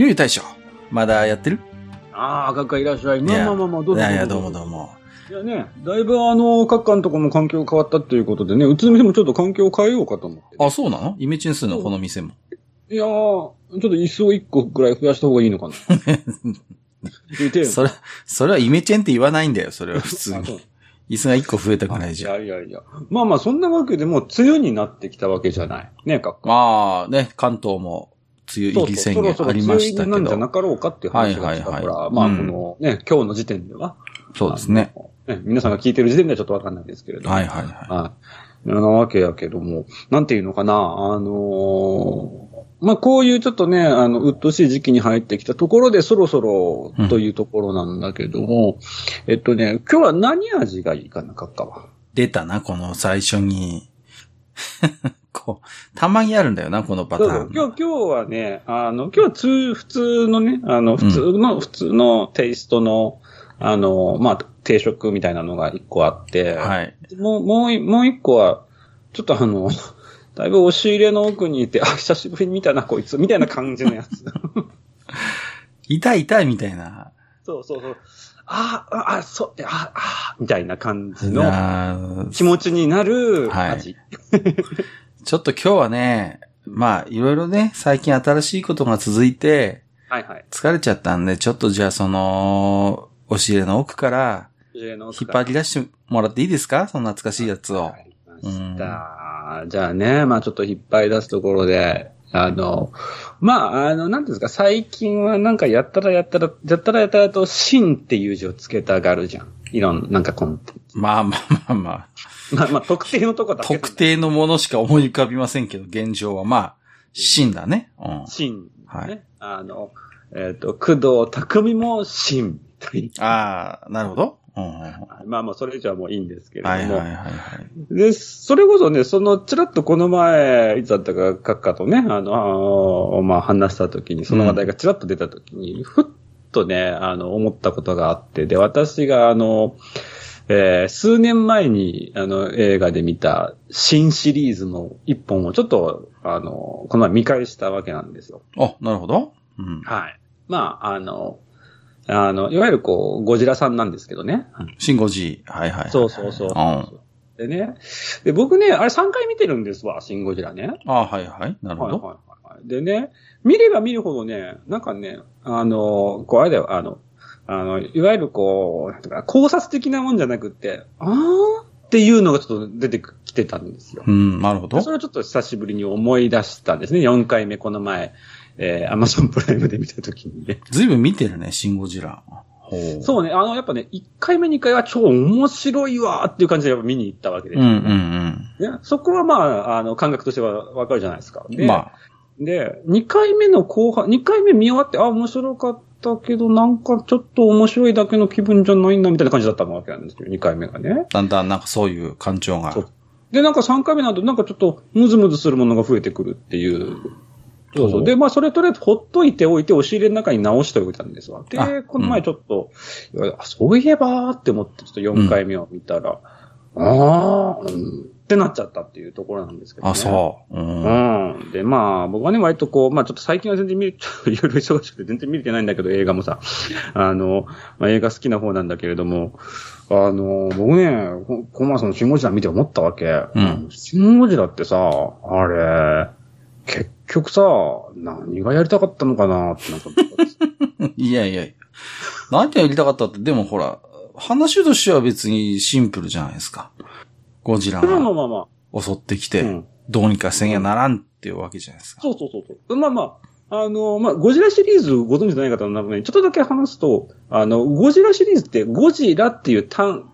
ゆい大将、まだやってる？ああ、閣下いらっしゃい。まあまあまあまあ、どうぞ。いやいや、どうもどうも。いやね、だいぶあの、閣下のとこも環境変わったっていうことでね、うちの店もちょっと環境を変えようかと思って、あ、そうなの？イメチェンするのこの店も。いやー、ちょっと椅子を一個くらい増やした方がいいのかな。それ、それはイメチェンって言わないんだよ、それは普通に。椅子が一個増えたくないいじゃん。やいやいや。まあまあ、そんなわけでもう梅雨になってきたわけじゃない。ね、閣下。まあね、関東も梅雨入り宣言ありましたけそろそろ梅雨入りなんじゃなど。かろうかっていう話が来たから、はいはいはいまあ、うんこのね、今日の時点では。そうですね。ね皆さんが聞いてる時点ではちょっとわかんないですけれども。はいはいははい。なわけやけども、なんていうのかな、あのーまあ、こういうちょっとね、あの、うっとうしい時期に入ってきたところでそろそろというところなんだけども、えっとね、今日は何味がいいかな、カッカは？い。出たな、この最初に。こう、たまにあるんだよな、このパターン。今日、今日はね、あの、今日は通、普通のね、あの、普通の、普通のテイストの、あの、まあ、定食みたいなのが一個あって、はい。もう、もうい、もう一個は、ちょっとあの、だいぶ押し入れの奥にいて、あ、久しぶりに見たな、こいつ、みたいな感じのやつ。痛い痛いみたいな。そうそうそう。あ、あ、あそう、あ、あ、みたいな感じの気持ちになるはい味。ちょっと今日はね、まあ、いろいろね、最近新しいことが続いて、はい、はい、疲れちゃったんで、ちょっとじゃあその、押し入れの奥から、引っ張り出してもらっていいですか？その懐かしいやつをわ。かりました。じゃあね、まあちょっと引っ張り出すところで、あの、まあ、あの、なんですか、最近はなんかやったらやったら、やったらやったらと、真っていう字をつけたがるじゃん。いろんな、なんかコンテンツ。まあまあまあまあ。まあまあ、特定のとこだけ特定のものしか思い浮かびませんけど、現状はまあ、真だね。うん。真、ね。はいあの、えっ、と、工藤匠も真ああ、なるほど。うん。まあまあ、それ以上はもういいんですけれども。はいはいはいはい。で、それこそね、その、ちらっとこの前、いつだったか、閣下とね、あの、あーまあ、話した時に、その話題がちらっと出た時に、ふっとね、あの、思ったことがあって、で、私が、あの、えー数年前に、あの、映画で見た、新シリーズの一本をちょっと、あの、この前見返したわけなんですよ。あ、なるほど。うん。はい。まあ、あの、あの、いわゆるこう、ゴジラさんなんですけどね。シンゴジー。はいはい。そうそうそう。うんでね。で、僕ね、あれ3回見てるんですわ、シンゴジラね。あはいはい。なるほど。はいはい。でね、見れば見るほどね、なんかね、あの、こうあれだよ、あの、あの、いわゆるこう、なん考察的なもんじゃなくって、あーっていうのがちょっと出てきてたんですよ。うん、なるほどで。それをちょっと久しぶりに思い出したんですね。4回目、この前、えー、アマゾンプライムで見たときにね。ずいぶん見てるね、シンゴジラ。そうね、あの、やっぱね、1回目、2回は超面白いわーっていう感じでやっぱ見に行ったわけですようんうんね。そこはまあ、あの、感覚としてはわかるじゃないですか。まあ、で、2回目の後半、2回目見終わって、あ、面白かったけど、なんかちょっと面白いだけの気分じゃないな、みたいな感じだったわけなんですよ、2回目がね。だんだんなんかそういう感情がで、なんか3回目など、なんかちょっとムズムズするものが増えてくるっていう。そうそう。で、まあ、それとりあえずほっといておいて、押し入れの中に直しておいたんですわ。あで、この前ちょっと、あそういえばーって思って、ちょっと4回目を見たら、ああ、うん、ってなっちゃったっていうところなんですけど、ね。あ、そう。うん。うん。で、まあ、僕はね、割とこう、まあちょっと最近は全然見る、ちょっといろいろ忙しくて全然見れてないんだけど、映画もさ、あの、まあ映画好きな方なんだけれども、あの、僕ね、ここの前そのシンゴジラ見て思ったわけ。うんシンゴジラってさ、あれ、結局さ、何がやりたかったのかなってなんか いやいやいや。何がやりたかったって、でもほら、話としては別にシンプルじゃないですか。ゴジラが襲ってきあ。て、うんどうにかせんやならんっていうわけじゃないですか。そうそうそうそう。まあまあ、あの、まあ、ゴジラシリーズご存知ない方のために、ちょっとだけ話すと、あの、ゴジラシリーズって、ゴジラっていう単、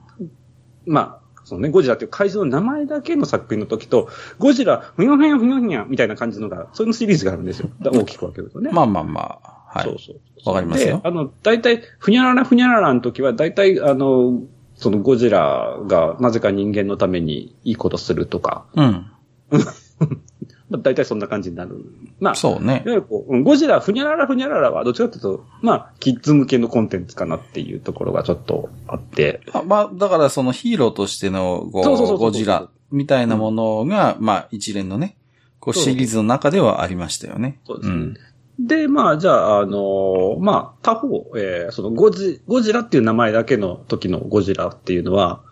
まあ、そのね、ゴジラっていう怪獣の名前だけの作品の時と、ゴジラ、ふにゃふにゃふにゃふにゃみたいな感じのが、そういうシリーズがあるんですよ。だ大きく分けるとね。まあまあまあ。はい。そうそう。わかりますよで、あの、大体、ふにゃららふにゃららの時は、大体、あの、そのゴジラがなぜか人間のためにいいことするとか、うん。まあ、大体そんな感じになる。まあ、そうねい。わゆるこう、うんゴジラ、ふにゃららふにゃららは、どっちかというと、まあ、キッズ向けのコンテンツかなっていうところがちょっとあって、あまあ、だからそのヒーローとしての、ゴジラみたいなものが、まあ、一連のね、こう、シリーズの中ではありましたよね。そうですね。で、まあ、じゃあ、あのーまあ、他方、えーそのゴジ、ゴジラっていう名前だけの時のゴジラっていうのは、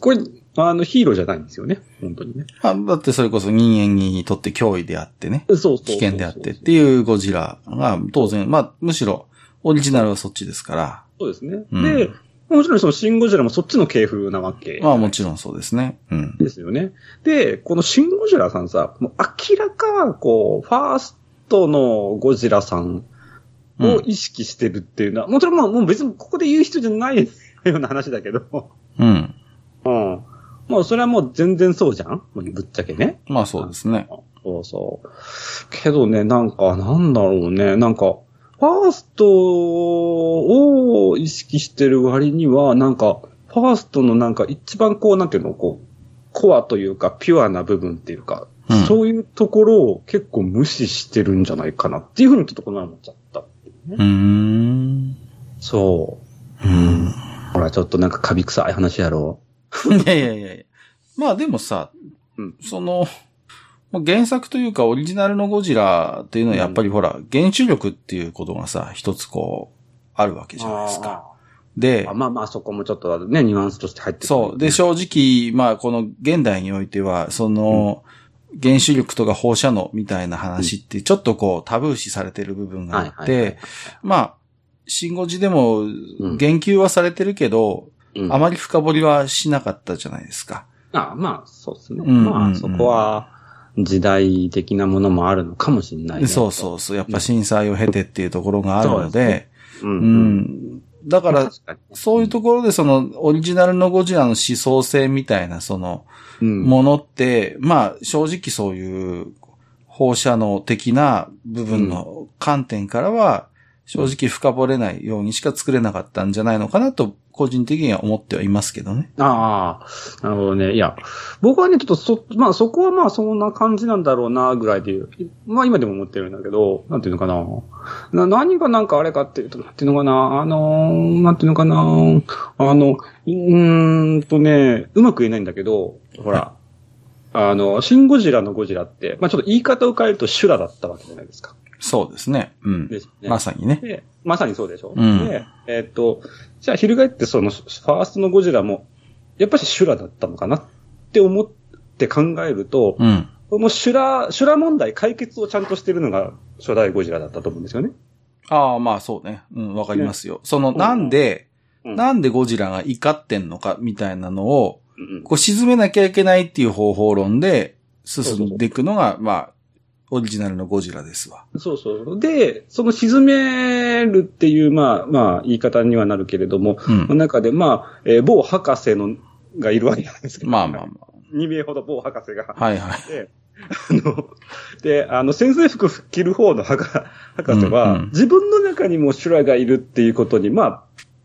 これ、あの、ヒーローじゃないんですよね。本当にね。まあ、だってそれこそ人間にとって脅威であってね、そうそう危険であってっていうゴジラが当然、まあ、むしろ、オリジナルはそっちですから、そうですね。うんで、もちろんそのシン・ゴジラもそっちの系譜なわけ。まあもちろんそうですね。うん。ですよね。で、このシン・ゴジラさんさ、もう明らか、こう、ファーストのゴジラさんを意識してるっていうのは、もちろんもうもう別にここで言う人じゃないような話だけど、うん。うん。もうそれはもう全然そうじゃん？ぶっちゃけね。まあそうですね。そうそう。けどね、なんか、なんだろうね、なんか、ファーストを意識してる割には、なんか、ファーストのなんか一番こう、なんていうの、こう、コアというか、ピュアな部分っていうか、うんそういうところを結構無視してるんじゃないかなっていうふうにちょっとこの前思っちゃった。うーん。そう。うん。ほら、ちょっとなんかカビ臭い話やろ。い やいやいやいや。まあでもさ、うんその、まあ原作というかオリジナルのゴジラっていうのはやっぱりほら、原子力っていうことがさ、一つこう、あるわけじゃないですか。であ、まあまあ、そこもちょっとね、ニュアンスとして入ってくるそう。で、正直、まあこの現代においては、その、原子力とか放射能みたいな話ってちょっとこうタブー視されてる部分があって、まあ、シンゴジでも言及はされてるけど、うんあまり深掘りはしなかったじゃないですか。あまあ、そうですね。まあ、そこは、時代的なものもあるのかもしれないね。そうそうそう。やっぱ震災を経てっていうところがあるのでうん。ん。だから、そういうところでそのオリジナルのゴジラの思想性みたいなそのうん。ものって、まあ正直そういう放射能的な部分の観点からは正直深掘れないようにしか作れなかったんじゃないのかなと個人的には思ってはいますけどね。ああ、なるほどね。いや、僕はね、ちょっとそ、まあそこはまあそんな感じなんだろうな、ぐらいで、まあ今でも思ってるんだけど、なんていうのかな。な何がなんかあれかっていうと、なんていうのかな、あのー、なんていうのかな、あの、うーんとね、うまく言えないんだけど、ほら、あの、シン・ゴジラのゴジラって、まあちょっと言い方を変えると修羅だったわけじゃないですか。そうですね。うん。ですね。まさにね。で、まさにそうでしょ？うんで、えーっと、じゃあ、翻ってその、ファーストのゴジラも、やっぱり修羅だったのかなって思って考えると、うん。この修羅、修羅問題解決をちゃんとしてるのが初代ゴジラだったと思うんですよね。ああ、まあそうね。うん、わかりますよ。その、なんで、うんなんでゴジラが怒ってんのかみたいなのを、うんこう沈めなきゃいけないっていう方法論で進んでいくのが、まあ、オリジナルのゴジラですわ。そうそう。で、その沈めるっていう、まあ、まあ、言い方にはなるけれども、うんの。中で、まあ、えー某博士の、がいるわけなんですけど。まあまあま2名ほど某博士が。あ。はいはい。で、あの、で、あの、先生服着る方の博博士は、うんうん自分の中にも修羅がいるっていうことに、まあ、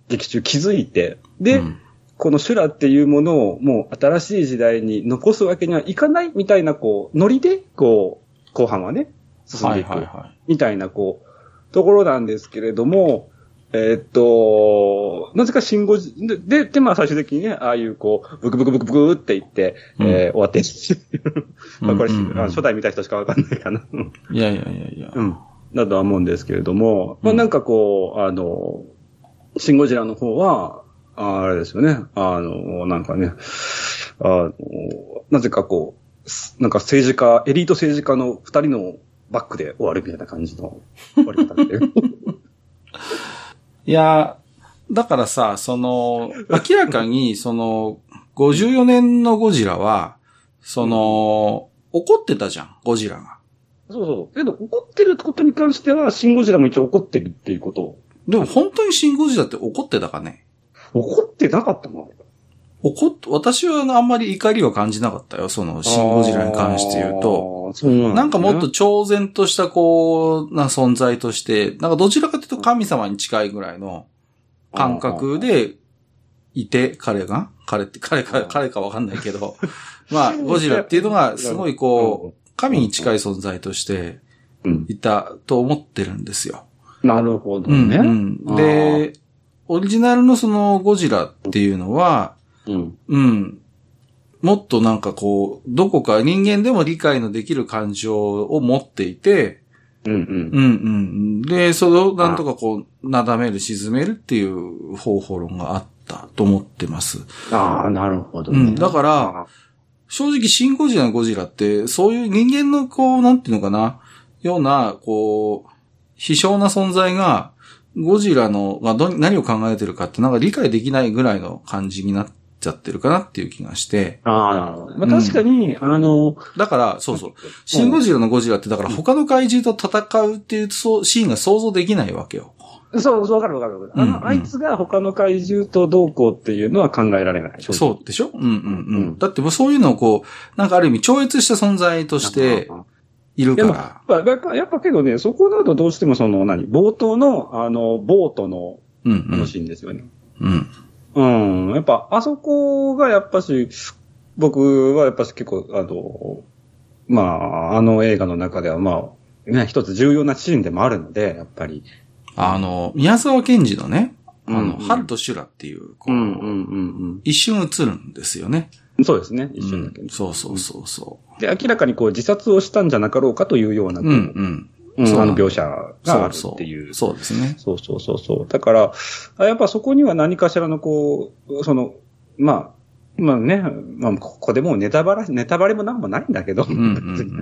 劇中気づいて、で、うんこの修羅っていうものをもう新しい時代に残すわけにはいかないみたいな、こう、ノリで、こう、後半はね、進んはいでいく。みたいな、こう、ところなんですけれども、えーっと、なぜか信号じ、で、で、でまあ最終的にね、ああいうこう、ブクブクブクブクって言って、うんえー終わって、まあこれ、うんうんうんあ初代見た人しかわかんないかな。うんい。いやいやいやいや。うん。だとは思うんですけれども、まあうんなんかこう、あの、シンゴジラの方は、ああれですよね。あの、なんかね、あの、なぜかこう、すなんか政治家、エリート政治家の二人のバックで終わるみたいな感じの終わり方で。いや、だからさ、その、明らかに、その、54年のゴジラは、その、怒ってたじゃん、ゴジラが。そうそう。けど怒ってることに関しては、シンゴジラも一応怒ってるっていうことを。でも本当にシンゴジラって怒ってたかね？怒ってなかったの？怒っ、私はあんまり怒りは感じなかったよ。その、シン・ゴジラに関して言うと。そうなんねなんかもっと超然とした、こう、な存在として、なんかどちらかというと神様に近いぐらいの感覚でいて、彼が？彼って、彼か、彼かわかんないけど、まあ、ゴジラっていうのがすごいこう、神に近い存在としてうん。いたと思ってるんですよ。なるほどうんね。うんで、オリジナルのそのゴジラっていうのは、うん。うん。もっとなんかこう、どこか人間でも理解のできる感情を持っていて、うんうん。うんうん。で、それをなんとかこう、なだめる、沈めるっていう方法論があったと思ってます。ああ、なるほどね。うんだから正直、シン・ゴジラのゴジラって、そういう人間のこう、なんていうのかな、ような、こう、非小な存在が、ゴジラの、まあ、ど、何を考えてるかってなんか理解できないぐらいの感じになっちゃってるかなっていう気がして。ああ、なるほど。まあ、確かに、あの、だから、そうそう。シン・ゴジラのゴジラって、だから他の怪獣と戦うっていうそうシーンが想像できないわけよ。そう、そうわかるわかるわかる。あの、うんうんあいつが他の怪獣とどうこうっていうのは考えられない。そうでしょ？うんうんうん。うんだってもうそういうのをこう、なんかある意味超越した存在としているから。やっぱ、やっぱ、やっぱけどね、そこだとどうしてもその、何冒頭の、あの、ボートの、うんうんあのシーンですよね。うん。うん。やっぱ、あそこがやっぱし、僕はやっぱし結構、あの、まあ、あの映画の中では、まあ、ね、一つ重要なシーンでもあるので、やっぱり。あの、宮沢賢治のね、あの、うんうん春と修羅っていう、こう、うんうん一瞬映るんですよね。うん。そうですね、一瞬だけどうん。そうそうそうそで、明らかにこう自殺をしたんじゃなかろうかというような、う。うんうん。うんあの描写があるっていう。そうですね。そうそうそうそう。だから、あやっぱそこには何かしらのこう、その、まあ、まあね、まあ、ここでもうネタバラ、ネタバレもなんもないんだけど、うんうんう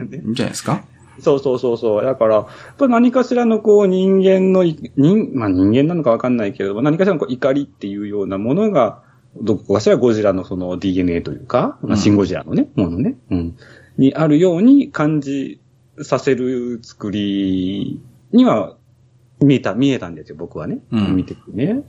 ん。いいんじゃないですか？そうそうそうそう。だから、やっぱ何かしらのこう人間のい、人、まあ人間なのかわかんないけれども、何かしらのこう怒りっていうようなものが、どこかしらゴジラのその DNA というか、まあ、シンゴジラのね、ものね、うん、にあるように感じさせる作りには見えた、見えたんですよ、僕はね。うん見ててね。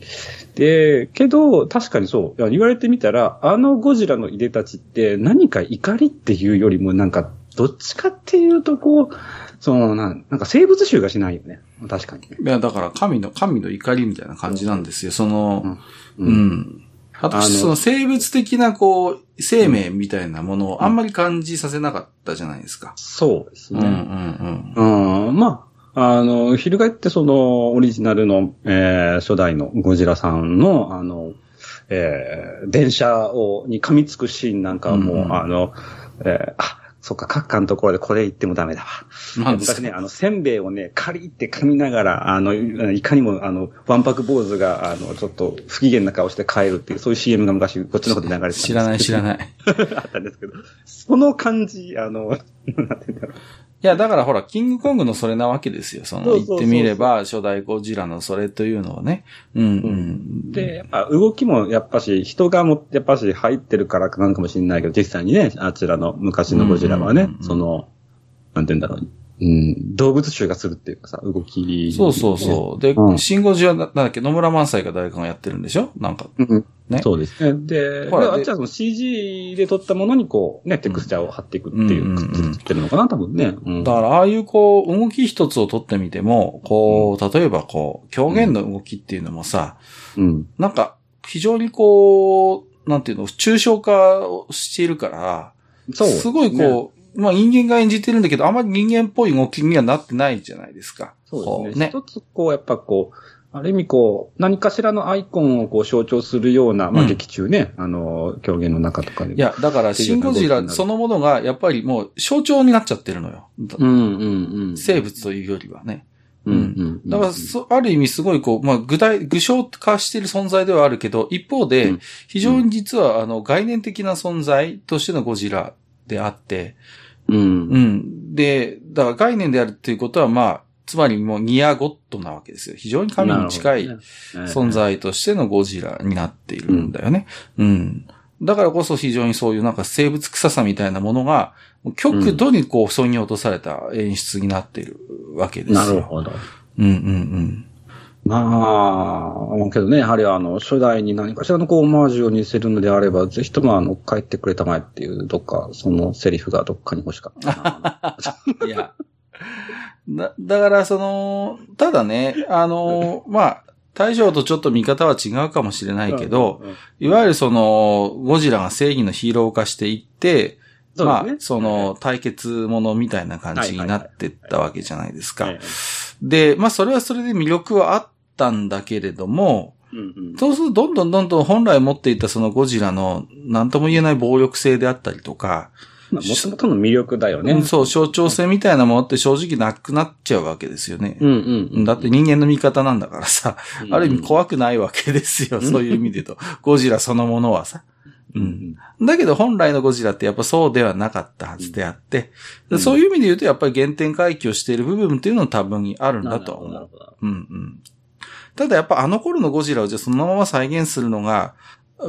で、けど、確かにそう、言われてみたら、あのゴジラのいでたちって何か怒りっていうよりもなんか、どっちかっていうとこう、その、なんなんか生物臭がしないよね。確かにね。いや、だから神の、神の怒りみたいな感じなんですよ。その、ううんん。私、あのその生物的な、こう、生命みたいなものをあんまり感じさせなかったじゃないですか。そうですうんうんね。うん。うん、まあ、あの、翻ってその、オリジナルの、えー、初代のゴジラさんの、あの、えー、電車を、に噛みつくシーンなんかはもうんあの、えー、あ、そっか、閣下のところでこれ言ってもダメだわ。なんですか？昔ね、あの、せんべいをね、カリって噛みながら、あの、いかにも、あの、わんぱく坊主が、あの、ちょっと不機嫌な顔して帰るっていう、そういう CM が昔、こっちの方で流れてたんです知らない知らない。い あったんですけど、その感じ、あの、なんていうんだろう。や、だからほら、キングコングのそれなわけですよ。その、言ってみれば、初代ゴジラのそれというのはね。うんうん。で、やっぱ動きもやっぱし、人がも、やっぱし入ってるからなんかもしれないけど、実際にね、あちらの昔のゴジラはねうんうんう、んその、なんて言うんだろう。うん、動物臭がするっていうかさ、動き。そうそうそう。で、うんシンゴジラ、なんだっけ、野村萬斎か誰かがやってるんでしょ？なんか。う。うん。ねそうですね。で、あっちはその CG で撮ったものにこう、ね、テクスチャーを貼っていくっていう、うってるのかな、多分ね。うんだから、ああいうこう、動き一つを取ってみても、こう、例えばこう、狂言の動きっていうのもさ、うん。なんか、非常にこう、なんていうの、抽象化をしているから、そう。すごいこう、まあ人間が演じてるんだけど、あまり人間っぽい動きにはなってないじゃないですか。そうですね。こね。一つ、こう、やっぱこう、ある意味こう、何かしらのアイコンをこう象徴するような、まあうん劇中ね、あの、狂言の中とかで。い、や、だから、シン・ゴジラそのものが、やっぱりもう象徴になっちゃってるのよ。うんうんうん。生物というよりはね。うんうんうん。だから、そある意味すごいこう、まあ、具体、具象化している存在ではあるけど、一方でうん、非常に実は、あの、概念的な存在としてのゴジラであって、うん。うん。で、だから概念であるっていうことは、まあ、つまりもうニアゴッドなわけですよ。非常に神に近い存在としてのゴジラになっているんだよね。うん。だからこそ非常にそういうなんか生物臭さみたいなものが、極度にこう、そぎ落とされた演出になっているわけですよ。なるほど。うんうんうん。まあ、けどね、やはりあの、初代に何かしらのこう、オマージュを似せるのであれば、ぜひともあの、帰ってくれたまえっていう、どっか、そのセリフがどっかに欲しかったな。いや。だ、だからその、ただね、あの、まあ、大将とちょっと見方は違うかもしれないけど、いわゆるその、ゴジラが正義のヒーロー化していって、まあ、その、対決ものみたいな感じになってったわけじゃないですか。で、まあ、それはそれで魅力はあったんだけれども、そうするとどんどんどんどん本来持っていたそのゴジラの何とも言えない暴力性であったりとか、もともとの魅力だよね。そう、象徴性みたいなものって正直なくなっちゃうわけですよね。うんうんうん、だって人間の味方なんだからさ、うんうん、ある意味怖くないわけですよ、そういう意味で言うと。ゴジラそのものはさ。うん。だけど本来のゴジラってやっぱそうではなかったはずであって、うん、そういう意味で言うとやっぱり原点回帰をしている部分っていうのは多分あるんだと思う。うんうん。ただやっぱあの頃のゴジラをじゃそのまま再現するのが、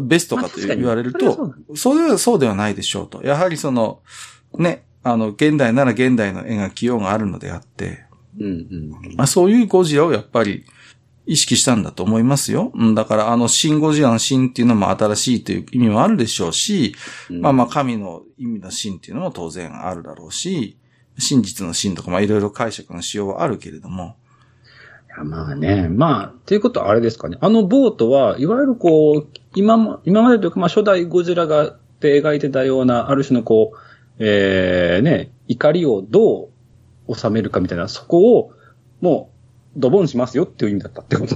ベストかと言われると、それはそうではないでしょうと。やはりその、ね、あの、現代なら現代の描きようがあるのであって、うんうんまあ、そういうゴジラをやっぱり意識したんだと思いますよ。だからあの、新ゴジラの新っていうのも新しいという意味もあるでしょうし、うん、まあまあ神の意味の新っていうのも当然あるだろうし、真実の真とかまあいろいろ解釈の仕様はあるけれども、まあね、まあ、っていうことはあれですかね。あのボートは、いわゆるこう、今も、今までというか、まあ初代ゴジラが描いてたような、ある種のこう、ええー、ね、怒りをどう収めるかみたいな、そこを、もう、ドボンしますよっていう意味だったってこと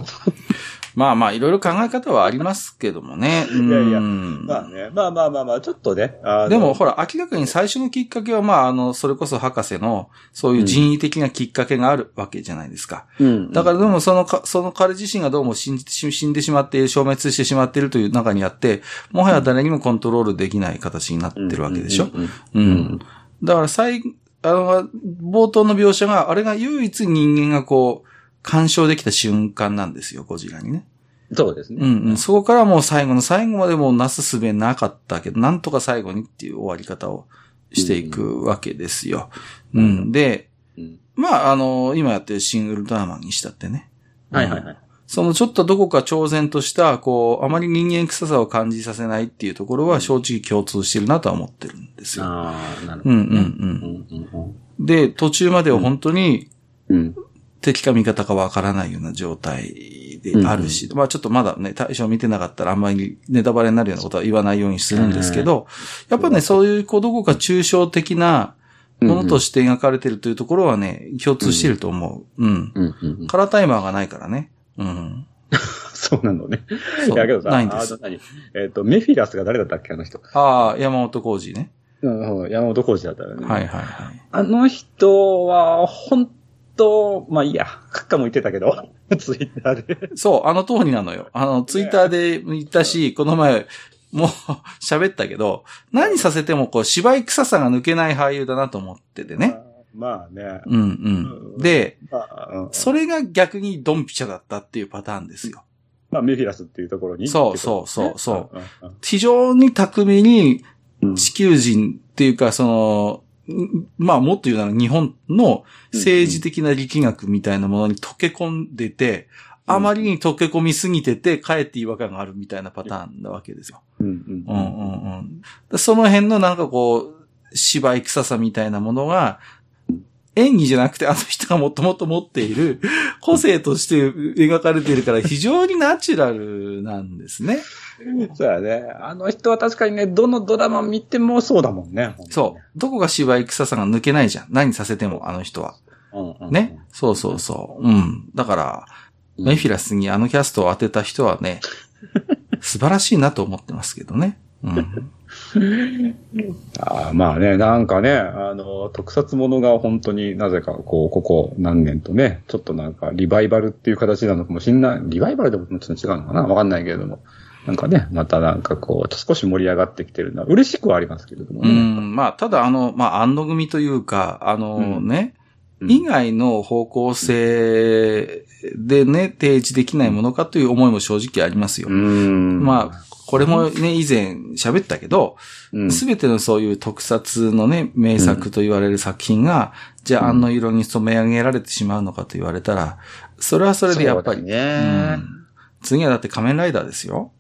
まあまあ、いろいろ考え方はありますけどもね。いやいや、まあね、まあまあまあまあ、ちょっとね。でもほら、明らかに最初のきっかけは、まあ、あの、それこそ博士の、そういう人為的なきっかけがあるわけじゃないですか。うん。だからでも、そのか、その彼自身がどうも死んで死んでしまって、消滅してしまっているという中にあって、もはや誰にもコントロールできない形になってるわけでしょ。うん。だから、最、あの、冒頭の描写が、あれが唯一人間がこう、干渉できた瞬間なんですよ、ゴジラにね。そうですね。うんうん。そこからもう最後の最後までもうなすすべなかったけど、なんとか最後にっていう終わり方をしていくわけですよ。うん、うん。で、うん、まあ、あの、今やってるシングルドラマンにしたってね。はいはいはい。そのちょっとどこか超然とした、こう、あまり人間臭さを感じさせないっていうところは正直共通してるなとは思ってるんですよ。ああ、なるほど、ね。うんうんうん。で、途中までは本当に、うん、敵か味方かわからないような状態であるし、うん、まあちょっとまだね、対象見てなかったらあんまりネタバレになるようなことは言わないようにするんですけど、やっぱね、そういうこうどこか抽象的なものとして描かれてるというところはね、共通してると思う。うん。うん。カラータイマーがないからね。うん。そうなのね。いやけどさ、ないんです。えっ、と、メフィラスが誰だったっけ、あの人？ああ、山本浩二ね。うん、山本浩二だったらね。はいはいはい。あの人は、本と、まあいいや、カッカも言ってたけど、ツイッターで。そう、あの通りなのよ。あの、ツイッターで言ったし、この前、もう 喋ったけど、何させてもこう芝居臭さが抜けない俳優だなと思っててね。まあね。うんうん。で、それが逆にドンピシャだったっていうパターンですよ。まあメフィラスっていうところに。そうそうそうそう。非常に巧みに地球人っていうか、その、まあもっと言うなら日本の政治的な力学みたいなものに溶け込んでて、あまりに溶け込みすぎてて、かえって違和感があるみたいなパターンなわけですよ。うんうんうんその辺のなんかこう、芝居臭さみたいなものが、演技じゃなくてあの人がもともと持っている 個性として描かれているから非常にナチュラルなんですね。そうやね。あの人は確かにね、どのドラマ見てもそうだもんね。そう。どこが芝居臭さが抜けないじゃん。何させても、あの人は。うんうん、ね？そうそうそう。うん。だから、メフィラスにあのキャストを当てた人はね、素晴らしいなと思ってますけどね。うん。あまあね、なんかね、あの、特撮ものが本当になぜか、こう、ここ何年とね、ちょっとなんかリバイバルっていう形なのかもしんない。リバイバルでもちょっと違うのかな？わかんないけれども。なんかね、またなんかこう、少し盛り上がってきてるのは嬉しくはありますけれどもね。うん、まあ、ただあの、まあ、安野組というか、あのね、うん、以外の方向性でね、提示できないものかという思いも正直ありますよ。まあ、これもね、以前喋ったけど、すべ、てのそういう特撮のね、名作と言われる作品が、じゃああの色に染め上げられてしまうのかと言われたら、それはそれでやっぱり。ねうん次はだって仮面ライダーですよ。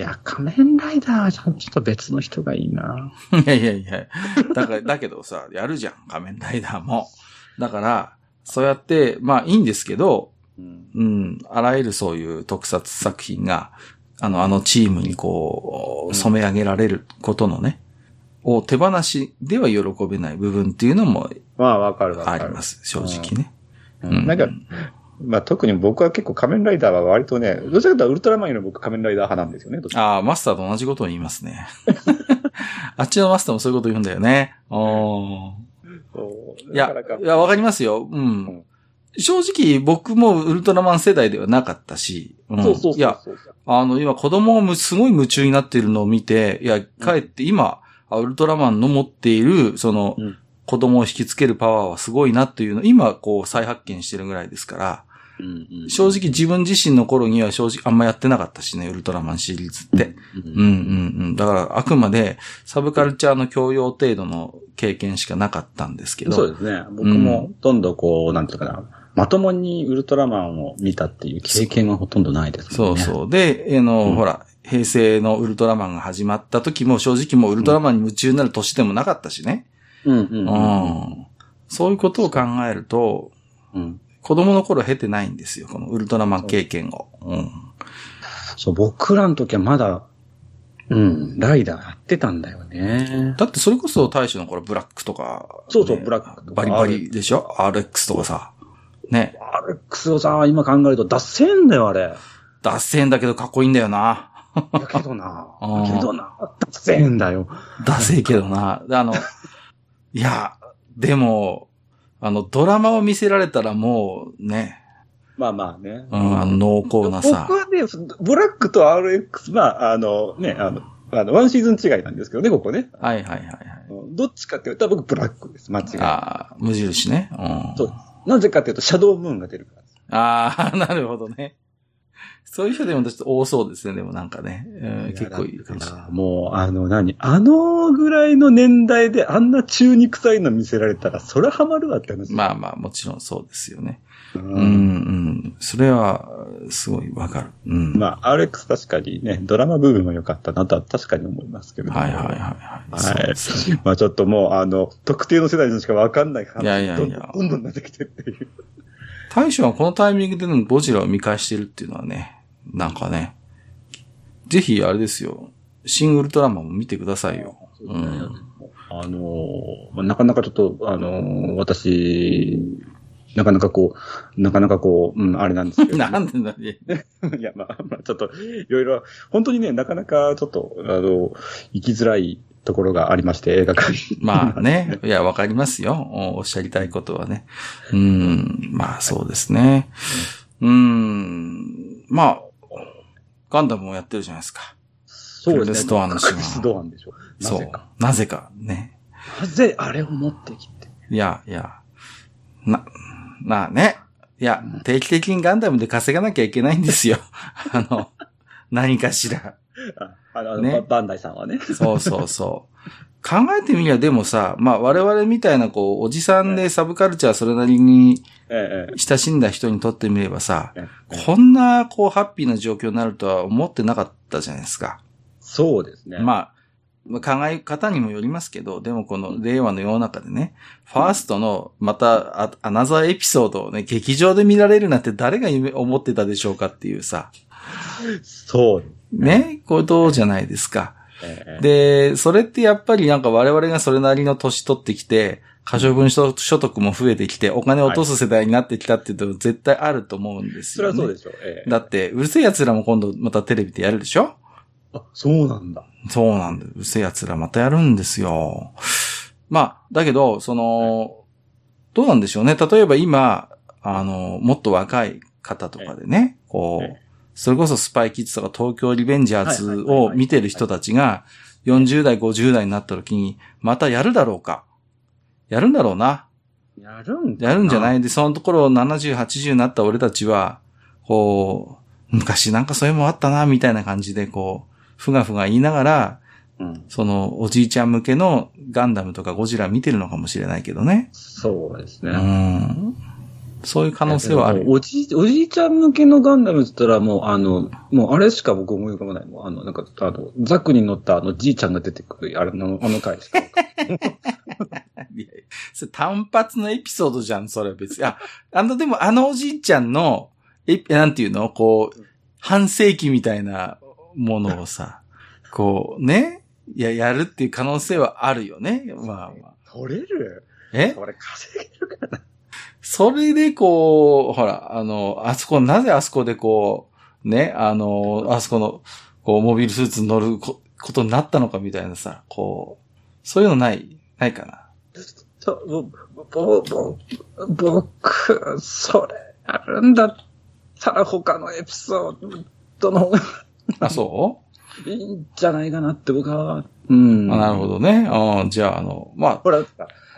いや、仮面ライダーはちょっと別の人がいいな。いやいやいや。だから、だけどさ、やるじゃん、仮面ライダーも。だから、そうやって、まあいいんですけど、うん。うん、あらゆるそういう特撮作品が、あの、あのチームにこう、うん染め上げられることのね、を手放しでは喜べない部分っていうのもまあ、わかるわかる。あります、正直ね。うん。なんか、まあ特に僕は結構仮面ライダーは割とね、どちらかというとウルトラマンより僕仮面ライダー派なんですよね。ああ、マスターと同じことを言いますね。あっちのマスターもそういうこと言うんだよね。おいやいや、わかりますよ。うん。正直、僕もウルトラマン世代ではなかったし。うんそうそうそう。いや、あの、今子供がむすごい夢中になっているのを見て、いや、かえって今、あウルトラマンの持っている、その、うん子供を引きつけるパワーはすごいなっていうのを、今、こう、再発見してるぐらいですから、うんうん正直自分自身の頃には正直あんまやってなかったしね、ウルトラマンシリーズって。うんうんうんうん。だから、あくまで、サブカルチャーの教養程度の経験しかなかったんですけど。そうですね。僕もほとんどこう、なんていうかな、まともにウルトラマンを見たっていう経験はほとんどないですね。そうそう。で、あの、うんほら、平成のウルトラマンが始まった時も正直もうウルトラマンに夢中になる年でもなかったしね。うんうんううん。ん。そういうことを考えると、うん。子供の頃経てないんですよ、このウルトラマン経験を。うん。そう、僕らの時はまだ、うん、ライダーやってたんだよね。だってそれこそ大将の頃ブラックとか、そうそうねブラックとかバリバリでしょ ?RX とかさ。ね。アレックスをさ、今考えると脱線だよ、あれ。脱線だけどかっこいいんだよな。いやけどな あーけどな、脱線だよ。ダセいけどな。であの、いや、でも、あの、ドラマを見せられたらもうね、まあまあね。うん、あの濃厚なさ僕。はね、ブラックと RX、まあ、あの、ね、あの、あの、ワンシーズン違いなんですけどね、ここね。はいはいはいはい。どっちかっていうと、僕ブラックです、間違い。ああ、無印ね。うん。そうです。なぜかっていうと、シャドウムーンが出るからです。ああ、なるほどね。そういう人でもちょっと多そうですね、でもなんかね。うん、結構いいかもしれない。もう、あの、何あのぐらいの年代であんな中肉臭いの見せられたら、それハマるわって話。まあまあ、もちろんそうですよね。ううん、うん。それは、すごいわかる。うん。まあ、RX 確かにね、ドラマ部分は良かったなとは確かに思いますけど、はいはいはいはい。はいねまあちょっともう、あの、特定の世代のしかわかんない話いやいやいやどんどんどんどん出てきてっていう。大将はこのタイミングでのゴジラを見返してるっていうのはね、なんかね、ぜひあれですよ、シン・ウルトラマンも見てくださいよ。うん。あのー、なかなかちょっと、あのー、私、なかなかこう、なかなかこう、うん、あれなんですけど、なんでだね。いや、まあ、まあ、ちょっと、いろいろ、本当にね、なかなかちょっと、あの、行きづらいところがありまして、映画館に。まあね。いや、わかりますよ。おおっしゃりたいことはね。うん。まあそうですね。うん。まあ、ガンダムもやってるじゃないですか。そうクルスドアンの島クルスドアンでしょ。なそう。なぜか。ね。なぜあれを持ってきて。いや、いや。な、まあね。いや、定期的にガンダムで稼がなきゃいけないんですよ。あの、何かしら。ああの、ねババンダイさんはね。そうそうそう。考えてみりゃでもさ、まあ我々みたいなこう、おじさんでサブカルチャーそれなりにええ、親しんだ人にとってみればさ、ええ。こんなこうハッピーな状況になるとは思ってなかったじゃないですか。そうですね。まあ、まあ考え方にもよりますけど、でもこの令和の世の中でね、ファーストのまたアアナザーエピソードをね、劇場で見られるなんて誰が夢思ってたでしょうかっていうさ、そう。ね、ことじゃないですか。ええ、で、それってやっぱりなんか我々がそれなりの年取ってきて、可処分所所得も増えてきて、お金を落とす世代になってきたっていうと絶対あると思うんですよ、ね。それはそうでしょう。ええ、だって、うるせえ奴らも今度またテレビでやるでしょ？あ、そうなんだ。そうなんだよ。うるせえ奴らまたやるんですよ。まあ、だけど、その、どうなんでしょうね。例えば今、あの、もっと若い方とかでね、こえう、それこそスパイキッズとか東京リベンジャーズを見てる人たちが、40代、50代になった時に、またやるだろうか。やるんだろうな。やるんやるんじゃないいで、そのところ70、80になった俺たちは、こう、昔なんかそういうもんあったな、みたいな感じで、こう、ふがふが言いながら、うん。その、おじいちゃん向けのガンダムとかゴジラ見てるのかもしれないけどね。そうですね。うん。そういう可能性はあるよ。おじい、おじいちゃん向けのガンダムって言ったらもう、あの、もうあれしか僕思い浮かばない。もうあの、なんか、あの、ザクに乗ったあのじいちゃんが出てくる、あれの、あの回しか 単発のエピソードじゃん、それ別に。あ、あの、でもあのおじいちゃんの、え、なんていうの？こう、半世紀みたいなものをさ、こう、ね、いや、やるっていう可能性はあるよね。まあまあ。取れる？え？俺稼げるかな？それでこう、ほら、あの、あそこ、なぜあそこでこう、ね、あの、あそこの、こう、モビルスーツに乗るこことになったのかみたいなさ、こう、そういうのない、ないかな？そう、ぼ、ぼ、ぼ、僕、それ、あるんだったら他のエピソードのあ、そいいんじゃないかなって僕は。うん。うあなるほどね。うんじゃあ、あの、まあ、ほら、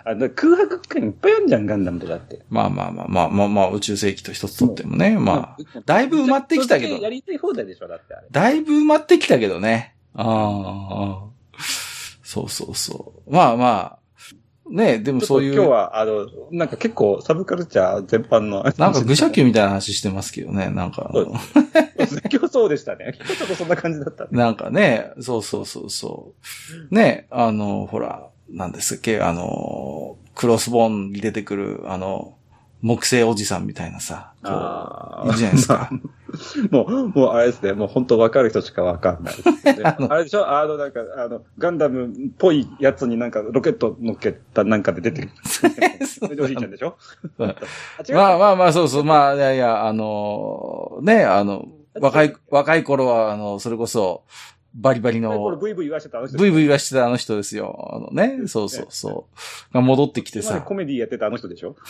あの空白区間いっぱいあるじゃん、ガンダムとかって。まあまあまあまあまあまあ、宇宙世紀と一つとってもね。まあ、だいぶ埋まってきたけどやりたい放題でしょ、だってあれ。だいぶ埋まってきたけどね。ああ、そうそうそう。まあまあ、ねでもそういう。今日は、あの、なんか結構サブカルチャー全般の。なんか愚者級みたいな話してますけどね。なんか今日そうでしたね。今日ちょっとそんな感じだったね。なんかね、そうそうそうそう。ね、あの、ほら、なんですっけ、あの、クロスボーンに出てくる、あの、木星おじさんみたいなさ、こあう、いるじゃないですか。もう、もうあれですね。もう本当わかる人しかわかんないね、あれでしょ？あの、なんか、あの、ガンダムっぽいやつになんかロケット乗っけたなんかで出てくる。それでおじいちゃんでしょ？まあまあまあ、そうそう、まあ、いやいや、あの、ね、あの、若い、若い頃は、あの、それこそ、バリバリの、ブイブイ言わしてたあの人。ブイブイ言わしてたあの人ですよ。あのね、そうそうそう。が戻ってきてさ前コ。メディやってたあの人でしょ？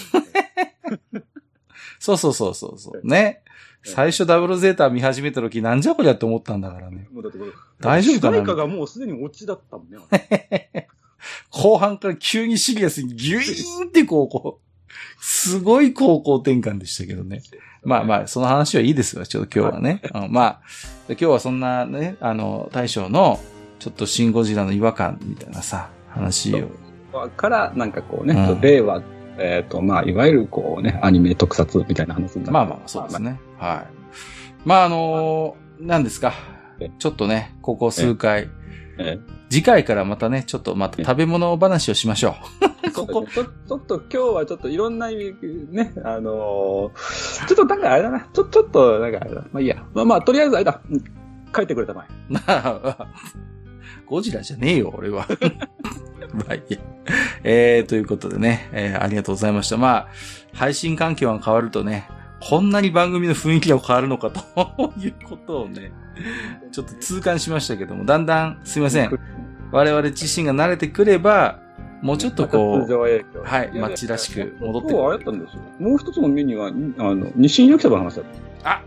そうそうそうそうそう。ね。最初ダブルゼータ見始めた時なんじゃこりゃって思ったんだからね。もうだってこれ大丈夫かな？主題歌がもうすでにオチだったもんね。後半から急にシリアスにギュイーンってこう、こう、すごい方向転換でしたけどね。まあまあ、その話はいいですよ、ちょっと今日はね。うんまあ、今日はそんなね、あの、大将の、ちょっとシンゴジラの違和感みたいなさ、話を。から、なんかこうね、うん令和、えっ、と、まあ、いわゆるこうね、アニメ特撮みたいな話になってまあまあ、そうですね。はい。まああの何ですかえ。ちょっとね、ここ数回、え 次回からまたね、ちょっとまた食べ物話をしましょう。こここちょちょっと今日はちょっといろんな意味、ね、あのーちょっとなんかあれだな、ちょ、ちょっとなんかあれだ。まあいいや。まあまあ、とりあえずあれだ。うん書いてくれたまえ。な あ、ゴジラじゃねえよ、俺は。まあいいや。えー、ということでね、えーありがとうございました。まあ、配信環境が変わるとね、こんなに番組の雰囲気が変わるのかということをね、ちょっと痛感しましたけども、だんだん、すいません。我々自身が慣れてくれば、もうちょっとこう、はい街らしく戻ってくるあれだったんですよ。もう一つのメニューは、あの、日清焼きそばの話だっあ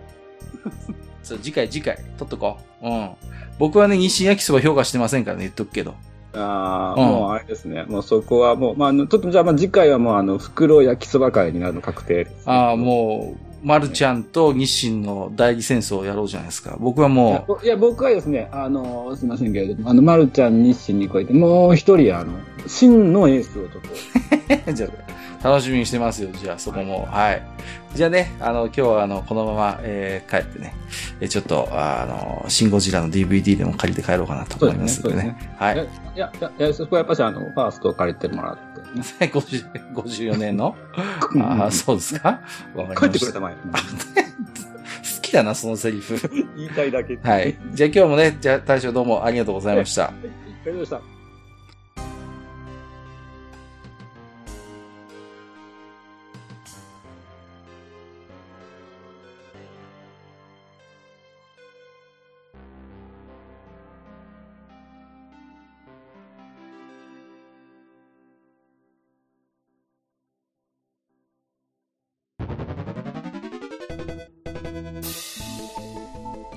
そう、次回次回、取っとこう。うん。僕はね、日清焼きそば評価してませんからね、言っとくけど。た。ああ、うんもうあれですね。もうそこはもう、まあちょっとじゃあまあ次回はもうあの、袋焼きそば会になるの確定です、ああ、もう、マルちゃんと日清の代理戦争をやろうじゃないですか。僕はもぼいや、僕はですね、あの、すみませんけれども、あの、まるちゃん日清に加えて、もう一人、あの、真のエースをちょっと、う、じゃあ、楽しみにしてますよ。じゃあ、そこも。はい。じゃあね、あの、今日はあの、このまま、えー帰ってね、えーちょっと、あの、シンゴジラの DVD でも借りて帰ろうかなと思いますのでね。はいいや。いや、いや、いや、そこはやっぱし、あの、ファーストを借りてもらっ て、ね。50 54年のああ、そうですか？わかりました帰ってくれたまえ。好きだな、そのセリフ。言いたいだけ。はい。じゃあ今日もね、じゃあ大将どうもありがとうございました。ありがとうございました。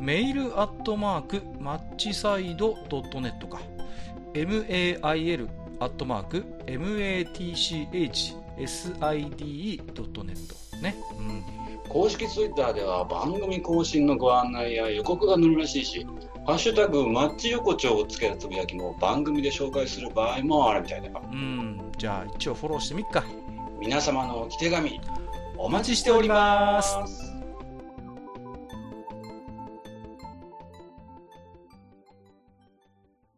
メールアットマーク、マッチサイドドットネットか。mail アットマーク、matchside.net ね。うん。公式ツイッターでは番組更新のご案内や予告が載るらしいし、ハッシュタグマッチ横丁をつけたつぶやきも番組で紹介する場合もあるみたいだよ。うん。じゃあ一応フォローしてみっか。皆様のお手紙、おお待ちしております。